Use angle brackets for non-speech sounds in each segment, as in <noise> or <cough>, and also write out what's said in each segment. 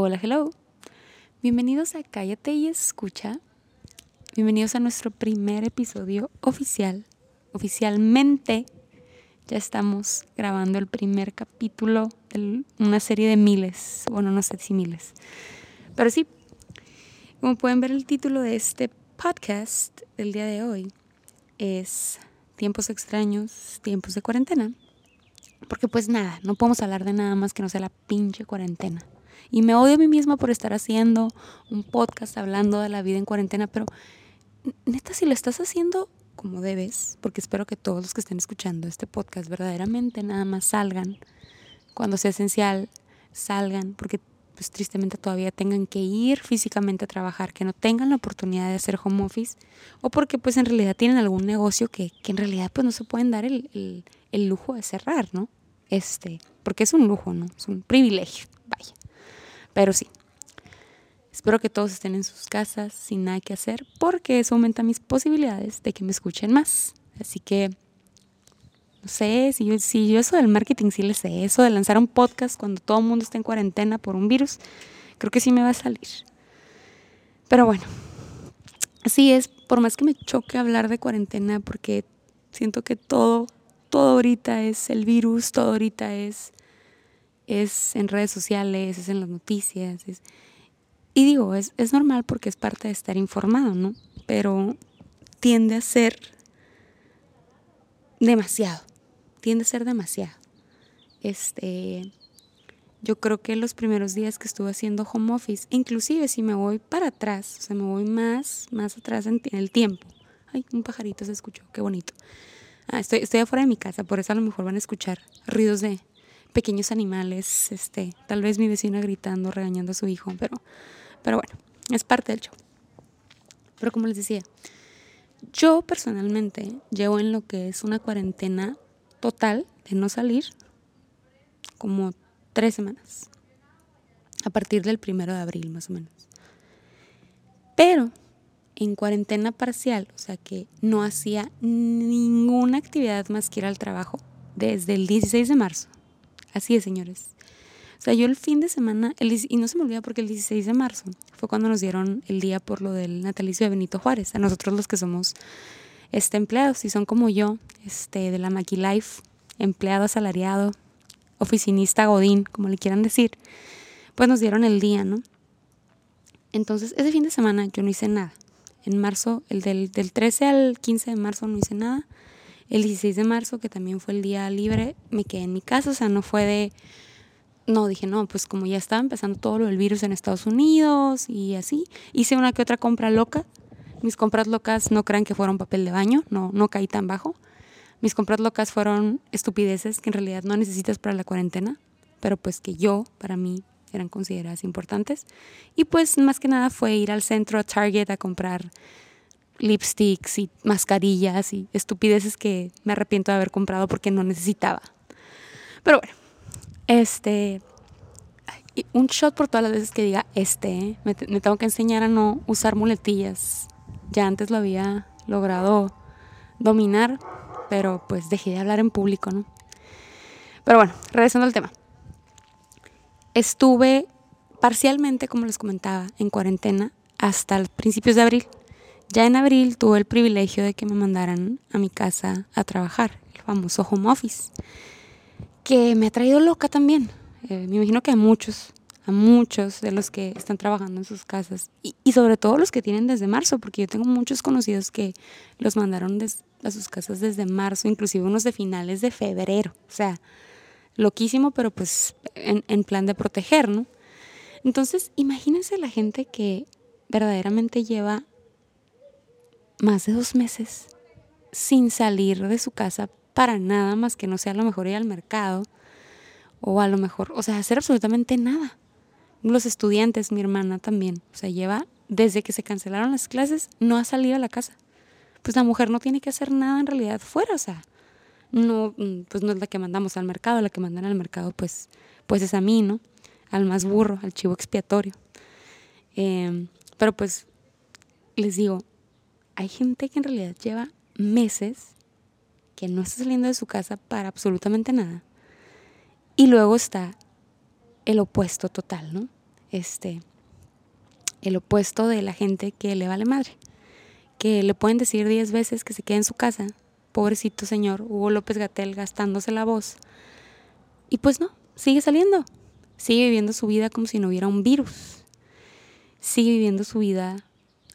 Hola, hello. Bienvenidos a Cállate y Escucha. Bienvenidos a nuestro primer episodio oficial. Oficialmente ya estamos grabando el primer capítulo de una serie de miles. Bueno, no sé si miles. Pero sí, como pueden ver el título de este podcast del día de hoy es Tiempos extraños, tiempos de cuarentena. Porque pues nada, no podemos hablar de nada más que no sea la pinche cuarentena. Y me odio a mí misma por estar haciendo un podcast hablando de la vida en cuarentena, pero neta, si lo estás haciendo como debes, porque espero que todos los que estén escuchando este podcast verdaderamente nada más salgan, cuando sea esencial, salgan, porque pues tristemente todavía tengan que ir físicamente a trabajar, que no tengan la oportunidad de hacer home office, o porque pues en realidad tienen algún negocio que, que en realidad pues no se pueden dar el, el, el lujo de cerrar, ¿no? Este, porque es un lujo, ¿no? Es un privilegio, vaya. Pero sí, espero que todos estén en sus casas sin nada que hacer porque eso aumenta mis posibilidades de que me escuchen más. Así que, no sé, si yo, eso del marketing sí le sé, eso de lanzar un podcast cuando todo el mundo está en cuarentena por un virus, creo que sí me va a salir. Pero bueno, así es, por más que me choque hablar de cuarentena porque siento que todo, todo ahorita es el virus, todo ahorita es es en redes sociales, es en las noticias. Es, y digo, es, es normal porque es parte de estar informado, ¿no? Pero tiende a ser demasiado, tiende a ser demasiado. Este, yo creo que los primeros días que estuve haciendo home office, inclusive si me voy para atrás, o sea, me voy más, más atrás en, el tiempo. Ay, un pajarito se escuchó, qué bonito. Ah, estoy, estoy afuera de mi casa, por eso a lo mejor van a escuchar ruidos de, pequeños animales, este, tal vez mi vecina gritando, regañando a su hijo, pero, pero bueno, es parte del show. Pero como les decía, yo personalmente llevo en lo que es una cuarentena total de no salir como tres semanas, a partir del primero de abril más o menos. Pero en cuarentena parcial, o sea que no hacía ninguna actividad más que ir al trabajo desde el 16 de marzo Así es, señores. O sea, yo el fin de semana, el, y no se me olvida porque el 16 de marzo fue cuando nos dieron el día por lo del natalicio de Benito Juárez, a nosotros los que somos este, empleados y son como yo, este, de la Life, empleado asalariado, oficinista godín, como le quieran decir, pues nos dieron el día, ¿no? Entonces, ese fin de semana yo no hice nada. En marzo, el del, del 13 al 15 de marzo no hice nada. El 16 de marzo, que también fue el día libre, me quedé en mi casa, o sea, no fue de... No, dije, no, pues como ya estaba empezando todo lo del virus en Estados Unidos y así, hice una que otra compra loca. Mis compras locas no crean que fueron papel de baño, no, no caí tan bajo. Mis compras locas fueron estupideces que en realidad no necesitas para la cuarentena, pero pues que yo, para mí, eran consideradas importantes. Y pues más que nada fue ir al centro, a Target, a comprar lipsticks y mascarillas y estupideces que me arrepiento de haber comprado porque no necesitaba. Pero bueno, este, un shot por todas las veces que diga este, me, tengo que enseñar a no usar muletillas. Ya antes lo había logrado dominar, pero pues dejé de hablar en público, ¿no? Pero bueno, regresando al tema. Estuve parcialmente, como les comentaba, en cuarentena hasta principios de abril. Ya en abril tuve el privilegio de que me mandaran a mi casa a trabajar, el famoso home office, que me ha traído loca también. Eh, me imagino que a muchos, a muchos de los que están trabajando en sus casas y, y, sobre todo los que tienen desde marzo, porque yo tengo muchos conocidos que los mandaron a sus casas desde marzo, inclusive unos de finales de febrero. O sea, loquísimo, pero pues en, en plan de proteger, ¿no? Entonces, imagínense la gente que verdaderamente lleva más de dos meses sin salir de su casa para nada más que no sea a lo mejor ir al mercado o a lo mejor, o sea, hacer absolutamente nada. Los estudiantes, mi hermana también, o sea, lleva desde que se cancelaron las clases, no ha salido a la casa. Pues la mujer no tiene que hacer nada en realidad fuera, o sea, no, pues no es la que mandamos al mercado, la que mandan al mercado, pues, pues es a mí, ¿no? Al más burro, al chivo expiatorio. Eh, pero pues les digo, hay gente que en realidad lleva meses que no está saliendo de su casa para absolutamente nada. Y luego está el opuesto total, ¿no? este, el opuesto de la gente que le vale madre, que le pueden decir diez veces que se quede en su casa, pobrecito señor Hugo López Gatel gastándose la voz, y pues no, sigue saliendo, sigue viviendo su vida como si no hubiera un virus, sigue viviendo su vida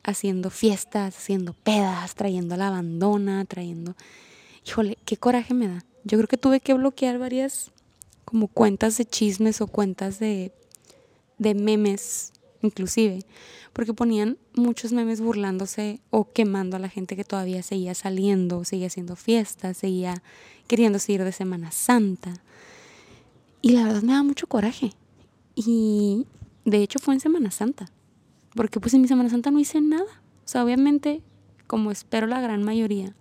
haciendo fiestas, haciendo pedas, trayendo la abandona, trayendo... Híjole, qué coraje me da. Yo creo que tuve que bloquear varias como cuentas de chismes o cuentas de, de memes inclusive, porque ponían muchos memes burlándose o quemando a la gente que todavía seguía saliendo, seguía haciendo fiestas, seguía queriendo ir de Semana Santa. Y la verdad me da mucho coraje. Y de hecho fue en Semana Santa, porque pues en mi Semana Santa no hice nada. O sea, obviamente, como espero la gran mayoría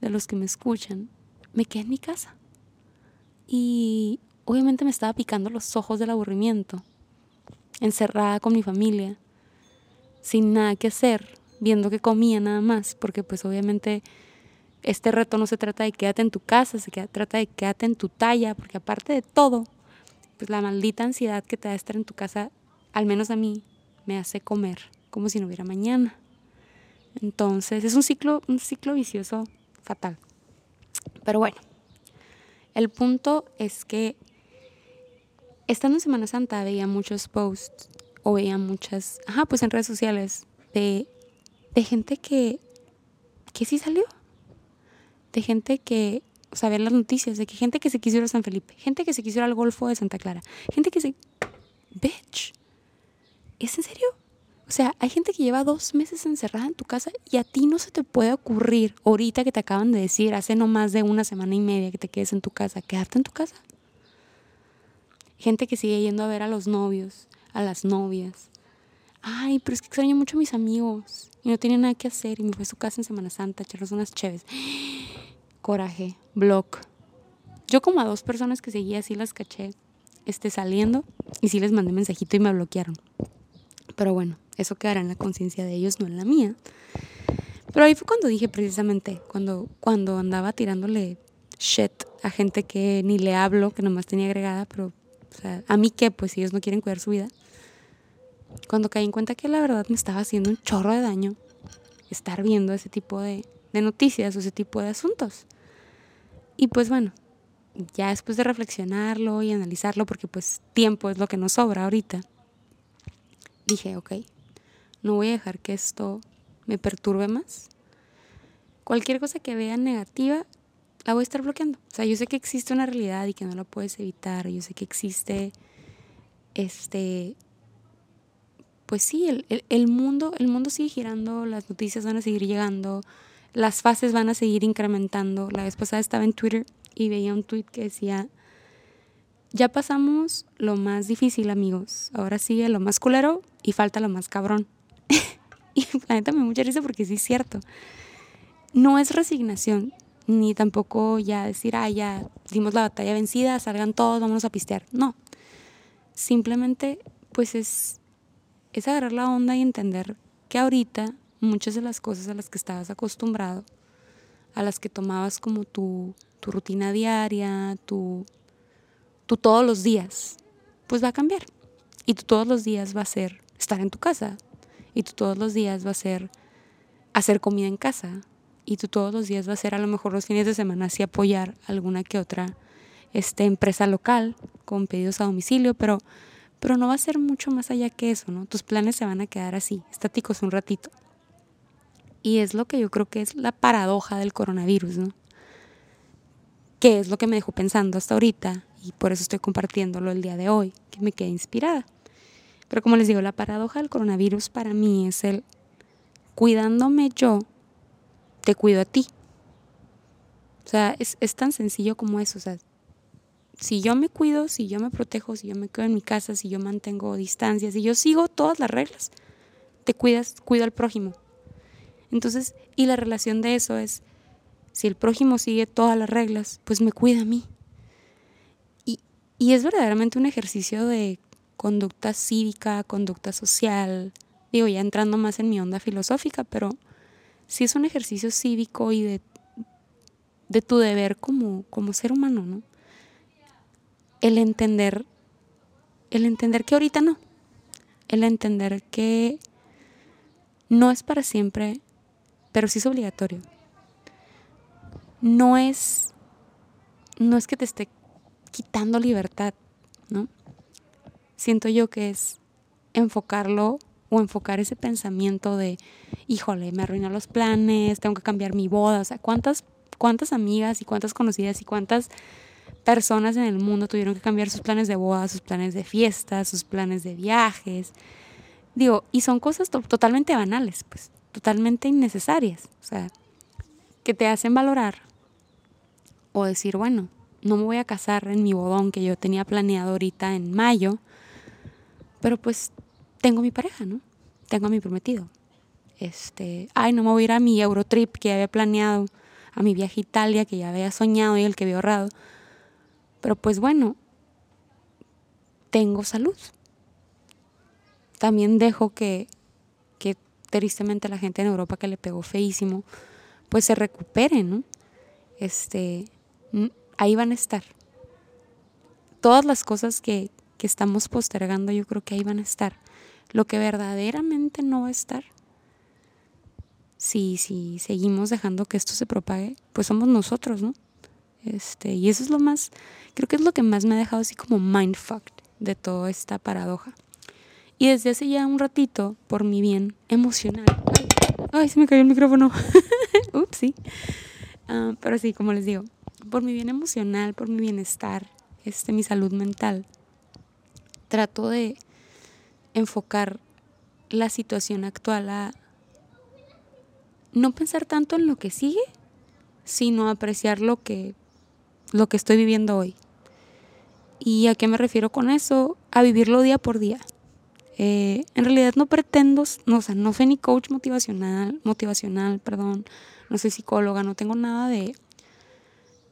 de los que me escuchan, me quedé en mi casa. Y obviamente me estaba picando los ojos del aburrimiento encerrada con mi familia, sin nada que hacer, viendo que comía nada más, porque pues obviamente este reto no se trata de quédate en tu casa, se trata de quédate en tu talla, porque aparte de todo, pues la maldita ansiedad que te da estar en tu casa, al menos a mí, me hace comer como si no hubiera mañana. Entonces es un ciclo, un ciclo vicioso fatal. Pero bueno, el punto es que estando en Semana Santa veía muchos posts o veía muchas, ajá, pues en redes sociales de, de gente que, que sí salió. De gente que, o sea, ver las noticias de que gente que se quiso ir a San Felipe, gente que se quiso ir al Golfo de Santa Clara, gente que se... Bitch, ¿es en serio? O sea, hay gente que lleva dos meses encerrada en tu casa y a ti no se te puede ocurrir, ahorita que te acaban de decir, hace no más de una semana y media que te quedes en tu casa, quedarte en tu casa gente que sigue yendo a ver a los novios, a las novias. Ay, pero es que extraño mucho a mis amigos y no tenía nada que hacer y me fue a su casa en Semana Santa echarles unas chéves. <gasps> Coraje, block. Yo como a dos personas que seguía así las caché este, saliendo y sí les mandé mensajito y me bloquearon. Pero bueno, eso quedará en la conciencia de ellos, no en la mía. Pero ahí fue cuando dije precisamente, cuando, cuando andaba tirándole shit a gente que ni le hablo, que nomás tenía agregada, pero ¿a mí qué? Pues ellos no quieren cuidar su vida. Cuando caí en cuenta que la verdad me estaba haciendo un chorro de daño estar viendo ese tipo de, de noticias o ese tipo de asuntos. Y pues bueno, ya después de reflexionarlo y analizarlo, porque pues tiempo es lo que nos sobra ahorita, dije, ok, no voy a dejar que esto me perturbe más. Cualquier cosa que vea negativa, la voy a estar bloqueando. O sea, yo sé que existe una realidad y que no la puedes evitar. Yo sé que existe, este, pues sí, el, el, mundo, el mundo sigue girando, las noticias van a seguir llegando, las fases van a seguir incrementando. La vez pasada estaba en Twitter y veía un tweet que decía, ya pasamos lo más difícil, amigos. Ahora sigue lo más culero y falta lo más cabrón. <laughs> y la me mucha risa porque sí es cierto. No es resignación, ni tampoco ya decir, ah, ya dimos la batalla vencida, salgan todos, vámonos a pistear. No, simplemente pues es, es agarrar la onda y entender que ahorita muchas de las cosas a las que estabas acostumbrado, a las que tomabas como tu, tu rutina diaria, tu, tu todos los días, pues va a cambiar. Y tú todos los días va a ser estar en tu casa. Y tú todos los días va a ser hacer comida en casa y tú todos los días vas a ser a lo mejor los fines de semana así apoyar alguna que otra este, empresa local con pedidos a domicilio, pero, pero no va a ser mucho más allá que eso, ¿no? Tus planes se van a quedar así, estáticos un ratito. Y es lo que yo creo que es la paradoja del coronavirus, ¿no? Que es lo que me dejó pensando hasta ahorita y por eso estoy compartiéndolo el día de hoy, que me quedé inspirada. Pero como les digo, la paradoja del coronavirus para mí es el cuidándome yo, te cuido a ti. O sea, es, tan sencillo como eso. O sea, si yo me cuido, si yo me protejo, si yo me quedo en mi casa, si yo mantengo distancias, si yo sigo todas las reglas, te cuidas, cuido al prójimo. Entonces, y la relación de eso es, si el prójimo sigue todas las reglas, pues me cuida a mí. Y, es verdaderamente un ejercicio de conducta cívica, conducta social, digo, ya entrando más en mi onda filosófica, pero sí es un ejercicio cívico y de, de tu deber como, como ser humano, ¿no? El entender, el entender que ahorita no, el entender que no es para siempre, pero sí es obligatorio. No es, no es que te esté quitando libertad, ¿no? Siento yo que es enfocarlo o enfocar ese pensamiento de, híjole, me arruinó los planes, tengo que cambiar mi boda, o sea, cuántas, cuántas amigas y cuántas conocidas y cuántas personas en el mundo tuvieron que cambiar sus planes de boda, sus planes de fiesta, sus planes de viajes. Digo, y son cosas totalmente banales, pues, totalmente innecesarias, o sea, que te hacen valorar o decir, bueno, no me voy a casar en mi bodón que yo tenía planeado ahorita en mayo, pero pues tengo mi pareja, ¿no? Tengo a mi prometido. Este, ay, no me voy a ir a mi Eurotrip que había planeado, a mi viaje a Italia que ya había soñado y el que había ahorrado. Pero pues bueno, tengo salud. También dejo que, que tristemente la gente en Europa que le pegó feísimo, pues se recupere, ¿no? Este, ahí van a estar. Todas las cosas que, que estamos postergando, yo creo que ahí van a estar. Lo que verdaderamente no va a estar, si, si seguimos dejando que esto se propague, pues somos nosotros, ¿no? Este, y eso es lo más, creo que es lo que más me ha dejado así como mindfucked de toda esta paradoja. Y desde hace ya un ratito, por mi bien emocional. Ay, se me cayó el micrófono. <laughs> Ups, sí. Ah, pero sí, como les digo, por mi bien emocional, por mi bienestar, este, mi salud mental, trato de enfocar la situación actual a no pensar tanto en lo que sigue, sino apreciar lo que, lo que estoy viviendo hoy. ¿Y a qué me refiero con eso? A vivirlo día por día. Eh, en realidad no pretendo, no, o sea, no soy ni coach motivacional, motivacional, perdón, no soy psicóloga, no tengo nada de,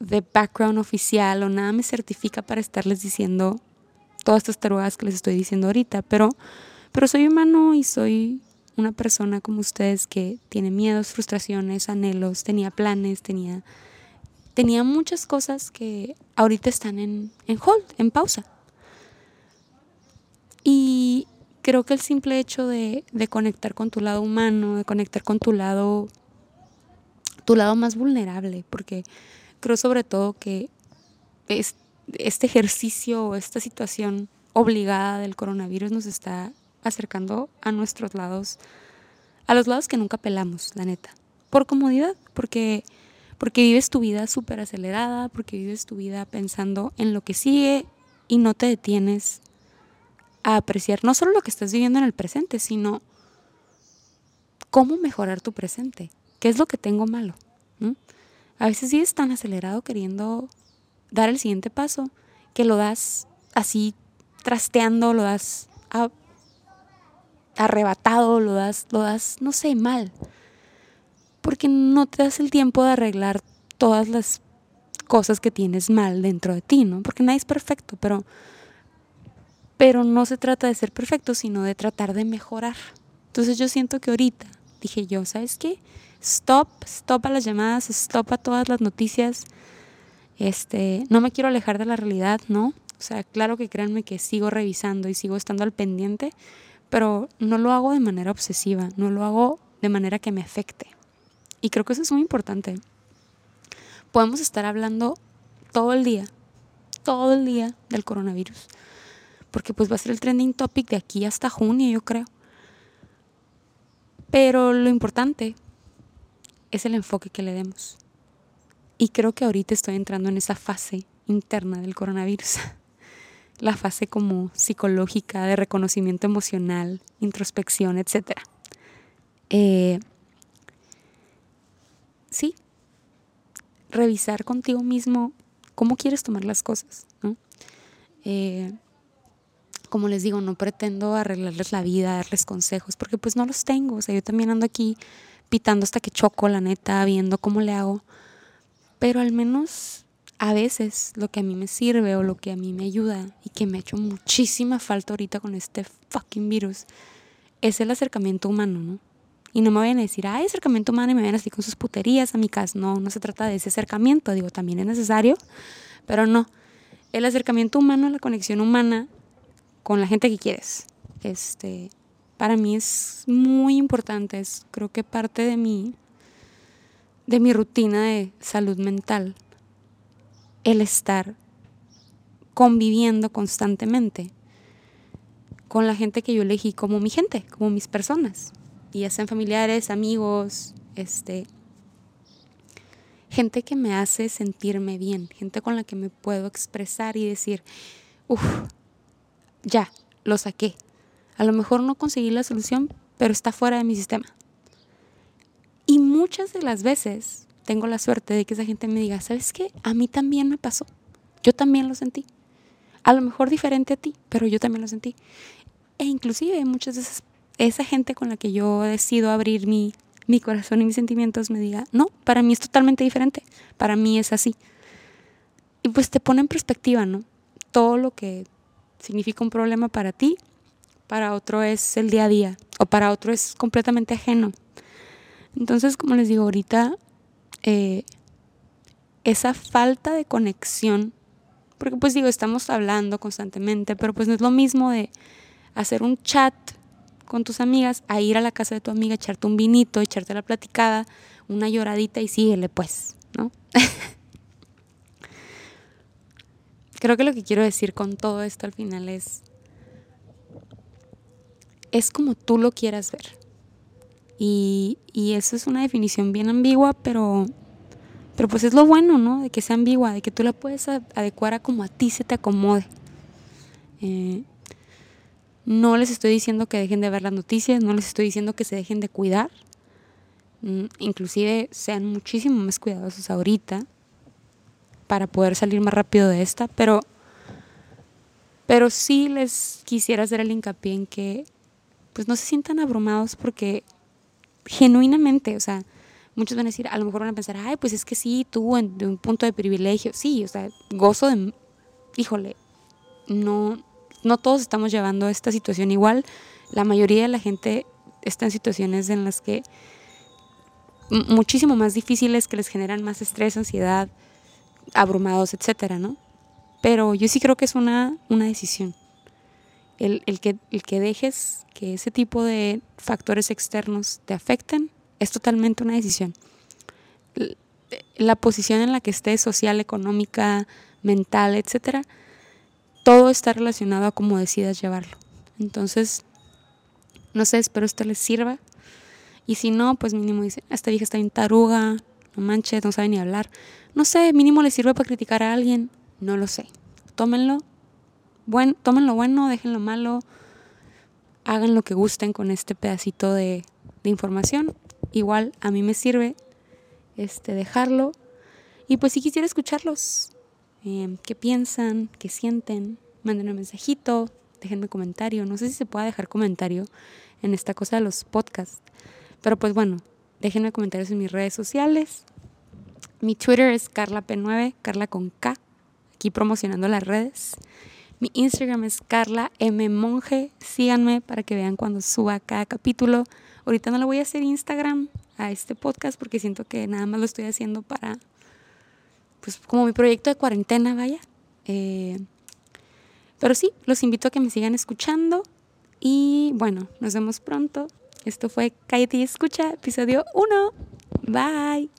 de background oficial o nada me certifica para estarles diciendo todas estas tarugadas que les estoy diciendo ahorita, pero, pero soy humano y soy una persona como ustedes que tiene miedos, frustraciones, anhelos, tenía planes, tenía, tenía muchas cosas que ahorita están en, en hold, en pausa. Y creo que el simple hecho de, de, conectar con tu lado humano, de conectar con tu lado, tu lado más vulnerable, porque creo sobre todo que es, este ejercicio o esta situación obligada del coronavirus nos está acercando a nuestros lados, a los lados que nunca pelamos, la neta. Por comodidad, porque, porque vives tu vida súper acelerada, porque vives tu vida pensando en lo que sigue y no te detienes a apreciar no solo lo que estás viviendo en el presente, sino cómo mejorar tu presente. ¿Qué es lo que tengo malo? A veces vives tan acelerado queriendo dar el siguiente paso, que lo das así trasteando, lo das arrebatado, lo das, lo das, no sé, mal. Porque no te das el tiempo de arreglar todas las cosas que tienes mal dentro de ti, ¿no? Porque nadie es perfecto, pero, pero no se trata de ser perfecto, sino de tratar de mejorar. Entonces yo siento que ahorita dije yo, ¿sabes qué? Stop, stop a las llamadas, stop a todas las noticias, este, no me quiero alejar de la realidad, ¿no? O sea, claro que créanme que sigo revisando y sigo estando al pendiente, pero no lo hago de manera obsesiva, no lo hago de manera que me afecte. Y creo que eso es muy importante. Podemos estar hablando todo el día, todo el día del coronavirus, porque pues va a ser el trending topic de aquí hasta junio, yo creo. Pero lo importante es el enfoque que le demos. Y creo que ahorita estoy entrando en esa fase interna del coronavirus. <laughs> La fase como psicológica, de reconocimiento emocional, introspección, etc. Eh, sí, revisar contigo mismo cómo quieres tomar las cosas. Eh, como les digo, no pretendo arreglarles la vida, darles consejos, porque pues no los tengo. O sea, yo también ando aquí pitando hasta que choco, la neta, viendo cómo le hago. Pero al menos a veces lo que a mí me sirve o lo que a mí me ayuda y que me ha hecho muchísima falta ahorita con este fucking virus es el acercamiento humano, ¿no? Y no me vayan a decir, ay, acercamiento humano y me vayan así con sus puterías, a mi casa. No, no se trata de ese acercamiento, digo, también es necesario, pero no. El acercamiento humano, la conexión humana con la gente que quieres. este, para mí es muy importante, es creo que parte de mi, de mi rutina de salud mental, el estar conviviendo constantemente con la gente que yo elegí como mi gente, como mis personas, y ya sean familiares, amigos, este, gente que me hace sentirme bien, gente con la que me puedo expresar y decir, uff, ya, lo saqué. A lo mejor no conseguí la solución, pero está fuera de mi sistema. Y muchas de las veces tengo la suerte de que esa gente me diga, ¿sabes qué? A mí también me pasó. Yo también lo sentí. A lo mejor diferente a ti, pero yo también lo sentí. E inclusive muchas veces esa gente con la que yo decido abrir mi, mi corazón y mis sentimientos me diga, no, para mí es totalmente diferente, para mí es así. Y pues te pone en perspectiva, ¿no? Todo lo que significa un problema para ti, para otro es el día a día, o para otro es completamente ajeno. Entonces, como les digo, ahorita eh, esa falta de conexión, porque pues digo, estamos hablando constantemente, pero pues no es lo mismo de hacer un chat con tus amigas a ir a la casa de tu amiga, echarte un vinito, echarte la platicada, una lloradita y síguele pues, ¿no? <laughs> Creo que lo que quiero decir con todo esto al final es, es como tú lo quieras ver. Y, y eso es una definición bien ambigua, pero, pero pues es lo bueno, ¿no? De que sea ambigua, de que tú la puedes adecuar a como a ti se te acomode. Eh, no les estoy diciendo que dejen de ver las noticias, no les estoy diciendo que se dejen de cuidar. Mm, inclusive sean muchísimo más cuidadosos ahorita para poder salir más rápido de esta, pero, pero sí les quisiera hacer el hincapié en que pues no se sientan abrumados porque genuinamente, o sea, muchos van a decir, a lo mejor van a pensar, ay, pues es que sí, tú en, de un punto de privilegio, sí, o sea, gozo de, híjole, no, no todos estamos llevando esta situación igual. La mayoría de la gente está en situaciones en las que muchísimo más difíciles que les generan más estrés, ansiedad, abrumados, etcétera, ¿no? Pero yo sí creo que es una, una decisión. El, el, que, el que dejes que ese tipo de factores externos te afecten es totalmente una decisión. La posición en la que estés, social, económica, mental, etcétera, todo está relacionado a cómo decidas llevarlo. Entonces, no sé, espero esto les sirva. Y si no, pues mínimo dice, esta vieja está bien taruga, no manches, no sabe ni hablar. No sé, mínimo les sirve para criticar a alguien. No lo sé. Tómenlo. Buen, tómenlo bueno, déjenlo malo. Hagan lo que gusten con este pedacito de, de información. Igual a mí me sirve este, dejarlo. Y pues si quisiera escucharlos, Em, qué piensan, qué sienten. Manden un mensajito, déjenme comentario. No sé si se pueda dejar comentario en esta cosa de los podcasts. Pero pues bueno, déjenme comentarios en mis redes sociales. Mi Twitter es carlap9, Carla con K, aquí promocionando las redes. Mi Instagram es Carla M Monje. Síganme para que vean cuando suba cada capítulo. Ahorita no le voy a hacer Instagram a este podcast porque siento que nada más lo estoy haciendo para pues como mi proyecto de cuarentena, vaya. Eh, pero sí, los invito a que me sigan escuchando y bueno, nos vemos pronto. Esto fue y Escucha, episodio 1. Bye.